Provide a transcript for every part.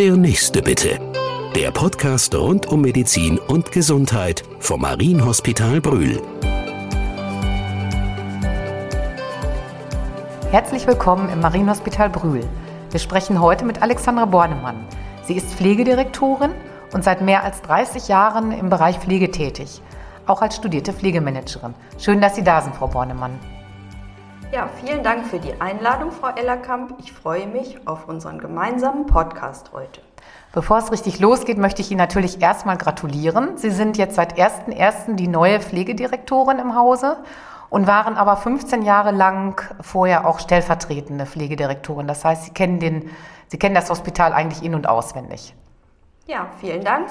Der nächste bitte. Der Podcast rund um Medizin und Gesundheit vom Marienhospital Brühl. Herzlich willkommen im Marienhospital Brühl. Wir sprechen heute mit Alexandra Bornemann. Sie ist Pflegedirektorin und seit mehr als 30 Jahren im Bereich Pflege tätig, auch als studierte Pflegemanagerin. Schön, dass Sie da sind, Frau Bornemann. Ja, vielen Dank für die Einladung, Frau Ellerkamp. Ich freue mich auf unseren gemeinsamen Podcast heute. Bevor es richtig losgeht, möchte ich Ihnen natürlich erstmal gratulieren. Sie sind jetzt seit 1.1. die neue Pflegedirektorin im Hause und waren aber 15 Jahre lang vorher auch stellvertretende Pflegedirektorin. Das heißt, Sie kennen, den, Sie kennen das Hospital eigentlich in- und auswendig. Ja, vielen Dank.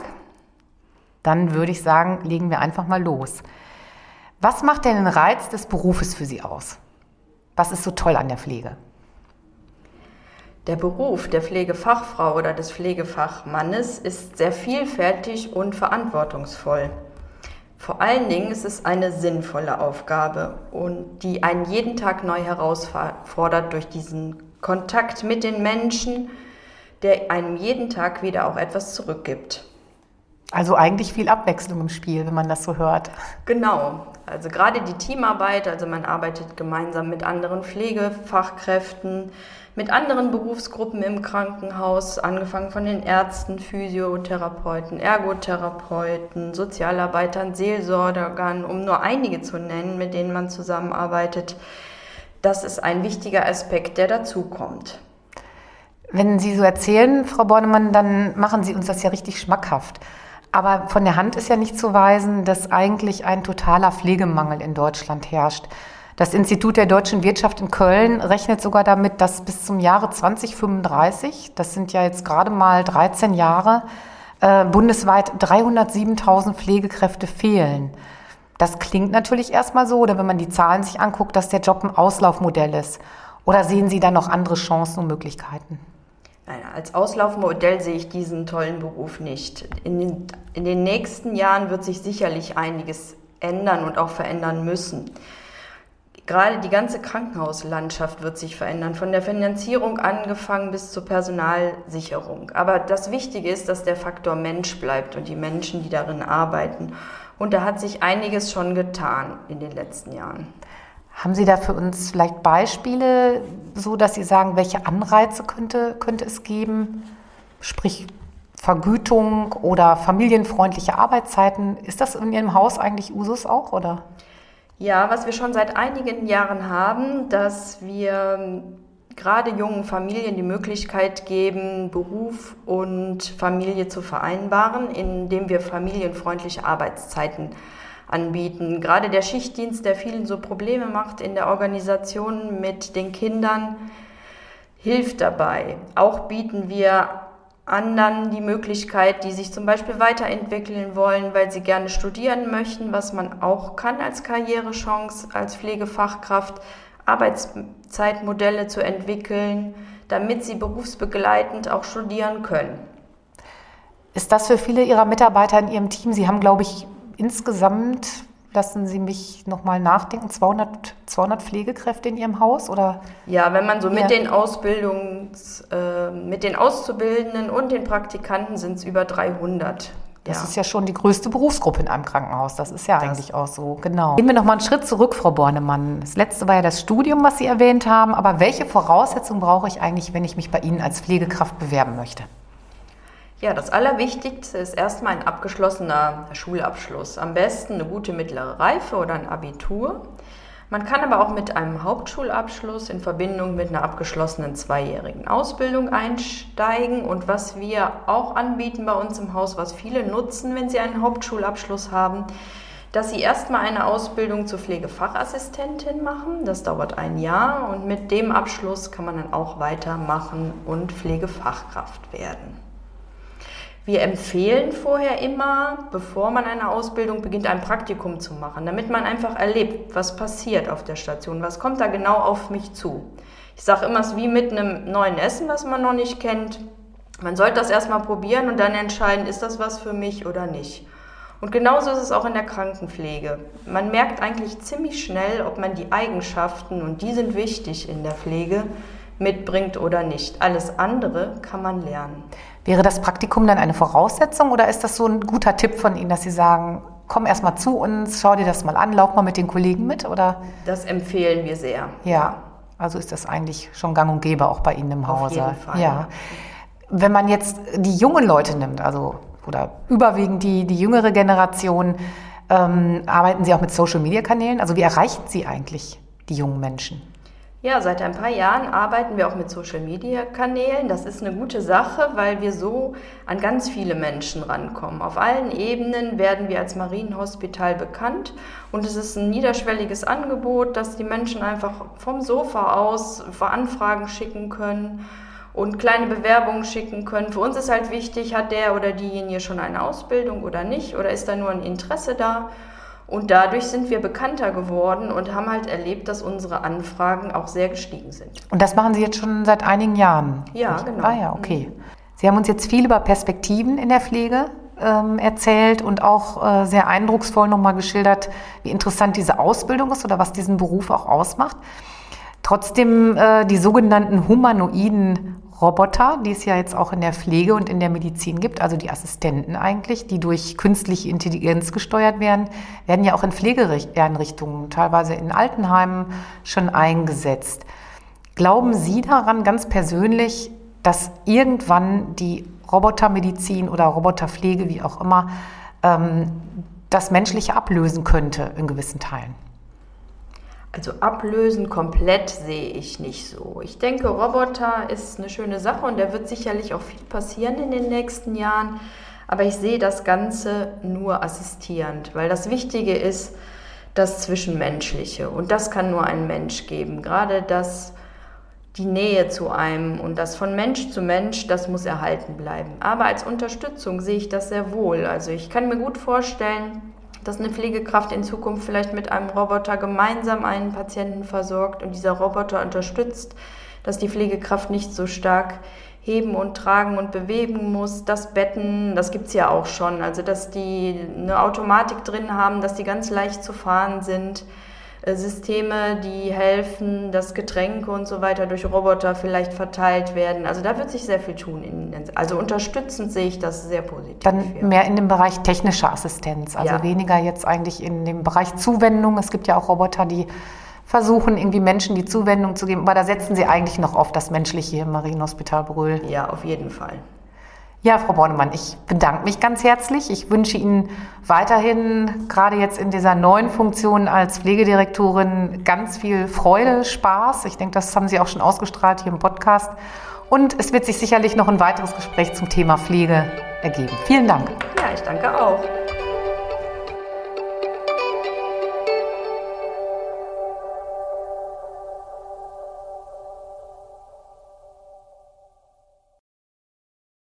Dann würde ich sagen, legen wir einfach mal los. Was macht denn den Reiz des Berufes für Sie aus? Was ist so toll an der Pflege? Der Beruf der Pflegefachfrau oder des Pflegefachmannes ist sehr vielfältig und verantwortungsvoll. Vor allen Dingen ist es eine sinnvolle Aufgabe und die einen jeden Tag neu herausfordert durch diesen Kontakt mit den Menschen, der einem jeden Tag wieder auch etwas zurückgibt. Also eigentlich viel Abwechslung im Spiel, wenn man das so hört. Genau. Also gerade die Teamarbeit, also man arbeitet gemeinsam mit anderen Pflegefachkräften, mit anderen Berufsgruppen im Krankenhaus, angefangen von den Ärzten, Physiotherapeuten, Ergotherapeuten, Sozialarbeitern, Seelsorgern, um nur einige zu nennen, mit denen man zusammenarbeitet. Das ist ein wichtiger Aspekt, der dazukommt. Wenn Sie so erzählen, Frau Bornemann, dann machen Sie uns das ja richtig schmackhaft. Aber von der Hand ist ja nicht zu weisen, dass eigentlich ein totaler Pflegemangel in Deutschland herrscht. Das Institut der deutschen Wirtschaft in Köln rechnet sogar damit, dass bis zum Jahre 2035, das sind ja jetzt gerade mal 13 Jahre, äh, bundesweit 307.000 Pflegekräfte fehlen. Das klingt natürlich erstmal so, oder wenn man die Zahlen sich anguckt, dass der Job ein Auslaufmodell ist. Oder sehen Sie da noch andere Chancen und Möglichkeiten? Als Auslaufmodell sehe ich diesen tollen Beruf nicht. In den, in den nächsten Jahren wird sich sicherlich einiges ändern und auch verändern müssen. Gerade die ganze Krankenhauslandschaft wird sich verändern, von der Finanzierung angefangen bis zur Personalsicherung. Aber das Wichtige ist, dass der Faktor Mensch bleibt und die Menschen, die darin arbeiten. Und da hat sich einiges schon getan in den letzten Jahren. Haben Sie da für uns vielleicht Beispiele, so dass Sie sagen, welche Anreize könnte, könnte es geben? Sprich Vergütung oder familienfreundliche Arbeitszeiten. Ist das in Ihrem Haus eigentlich Usus auch, oder? Ja, was wir schon seit einigen Jahren haben, dass wir gerade jungen Familien die Möglichkeit geben, Beruf und Familie zu vereinbaren, indem wir familienfreundliche Arbeitszeiten anbieten. Gerade der Schichtdienst, der vielen so Probleme macht in der Organisation mit den Kindern, hilft dabei. Auch bieten wir anderen die Möglichkeit, die sich zum Beispiel weiterentwickeln wollen, weil sie gerne studieren möchten, was man auch kann als Karrierechance, als Pflegefachkraft, Arbeitszeitmodelle zu entwickeln, damit sie berufsbegleitend auch studieren können. Ist das für viele Ihrer Mitarbeiter in Ihrem Team? Sie haben, glaube ich, insgesamt, lassen Sie mich nochmal nachdenken, 200, 200 Pflegekräfte in Ihrem Haus? Oder? Ja, wenn man so mit, den Ausbildungs, äh, mit den Auszubildenden und den Praktikanten sind es über 300. Das ja. ist ja schon die größte Berufsgruppe in einem Krankenhaus. Das ist ja das eigentlich auch so, genau. Gehen wir noch mal einen Schritt zurück, Frau Bornemann. Das letzte war ja das Studium, was Sie erwähnt haben. Aber welche Voraussetzungen brauche ich eigentlich, wenn ich mich bei Ihnen als Pflegekraft bewerben möchte? Ja, das Allerwichtigste ist erstmal ein abgeschlossener Schulabschluss. Am besten eine gute mittlere Reife oder ein Abitur. Man kann aber auch mit einem Hauptschulabschluss in Verbindung mit einer abgeschlossenen zweijährigen Ausbildung einsteigen. Und was wir auch anbieten bei uns im Haus, was viele nutzen, wenn sie einen Hauptschulabschluss haben, dass sie erstmal eine Ausbildung zur Pflegefachassistentin machen. Das dauert ein Jahr und mit dem Abschluss kann man dann auch weitermachen und Pflegefachkraft werden. Wir empfehlen vorher immer, bevor man eine Ausbildung beginnt, ein Praktikum zu machen, damit man einfach erlebt, was passiert auf der Station, was kommt da genau auf mich zu. Ich sage immer, es ist wie mit einem neuen Essen, was man noch nicht kennt. Man sollte das erstmal probieren und dann entscheiden, ist das was für mich oder nicht. Und genauso ist es auch in der Krankenpflege. Man merkt eigentlich ziemlich schnell, ob man die Eigenschaften, und die sind wichtig in der Pflege, mitbringt oder nicht. Alles andere kann man lernen. Wäre das Praktikum dann eine Voraussetzung oder ist das so ein guter Tipp von Ihnen, dass Sie sagen, komm erst mal zu uns, schau dir das mal an, lauf mal mit den Kollegen mit, oder? Das empfehlen wir sehr. Ja, also ist das eigentlich schon gang und gäbe auch bei Ihnen im Auf Hause. jeden Fall. Ja. Wenn man jetzt die jungen Leute nimmt, also oder überwiegend die, die jüngere Generation, ähm, arbeiten Sie auch mit Social-Media-Kanälen? Also wie erreichen Sie eigentlich die jungen Menschen? Ja, seit ein paar Jahren arbeiten wir auch mit Social-Media-Kanälen. Das ist eine gute Sache, weil wir so an ganz viele Menschen rankommen. Auf allen Ebenen werden wir als Marienhospital bekannt und es ist ein niederschwelliges Angebot, dass die Menschen einfach vom Sofa aus Anfragen schicken können und kleine Bewerbungen schicken können. Für uns ist halt wichtig, hat der oder diejenige schon eine Ausbildung oder nicht oder ist da nur ein Interesse da? Und dadurch sind wir bekannter geworden und haben halt erlebt, dass unsere Anfragen auch sehr gestiegen sind. Und das machen Sie jetzt schon seit einigen Jahren? Ja, genau. Ah ja, okay. Sie haben uns jetzt viel über Perspektiven in der Pflege ähm, erzählt und auch äh, sehr eindrucksvoll nochmal geschildert, wie interessant diese Ausbildung ist oder was diesen Beruf auch ausmacht. Trotzdem äh, die sogenannten humanoiden Roboter, die es ja jetzt auch in der Pflege und in der Medizin gibt, also die Assistenten eigentlich, die durch künstliche Intelligenz gesteuert werden, werden ja auch in Pflegeeinrichtungen, teilweise in Altenheimen schon eingesetzt. Glauben Sie daran ganz persönlich, dass irgendwann die Robotermedizin oder Roboterpflege, wie auch immer, ähm, das Menschliche ablösen könnte in gewissen Teilen? Also ablösen komplett sehe ich nicht so. Ich denke, Roboter ist eine schöne Sache und da wird sicherlich auch viel passieren in den nächsten Jahren. Aber ich sehe das Ganze nur assistierend, weil das Wichtige ist das Zwischenmenschliche. Und das kann nur ein Mensch geben. Gerade das, die Nähe zu einem und das von Mensch zu Mensch, das muss erhalten bleiben. Aber als Unterstützung sehe ich das sehr wohl. Also ich kann mir gut vorstellen, dass eine Pflegekraft in Zukunft vielleicht mit einem Roboter gemeinsam einen Patienten versorgt und dieser Roboter unterstützt, dass die Pflegekraft nicht so stark heben und tragen und bewegen muss. Das Betten, das gibt es ja auch schon. Also dass die eine Automatik drin haben, dass die ganz leicht zu fahren sind. Äh, Systeme, die helfen, dass Getränke und so weiter durch Roboter vielleicht verteilt werden. Also da wird sich sehr viel tun. In, also unterstützend sehe ich das sehr positiv. Dann ja. mehr in dem Bereich technische Assistenz, also Ja. weniger jetzt eigentlich in dem Bereich Zuwendung. Es gibt ja auch Roboter, die versuchen, irgendwie Menschen die Zuwendung zu geben, aber da setzen Sie eigentlich noch auf das Menschliche hier im Marienhospital Brühl. Ja, auf jeden Fall. Ja, Frau Bornemann, ich bedanke mich ganz herzlich. Ich wünsche Ihnen weiterhin, gerade jetzt in dieser neuen Funktion als Pflegedirektorin, ganz viel Freude, Spaß. Ich denke, das haben Sie auch schon ausgestrahlt hier im Podcast. Und es wird sich sicherlich noch ein weiteres Gespräch zum Thema Pflege ergeben. Vielen Dank. Ja, ich danke auch.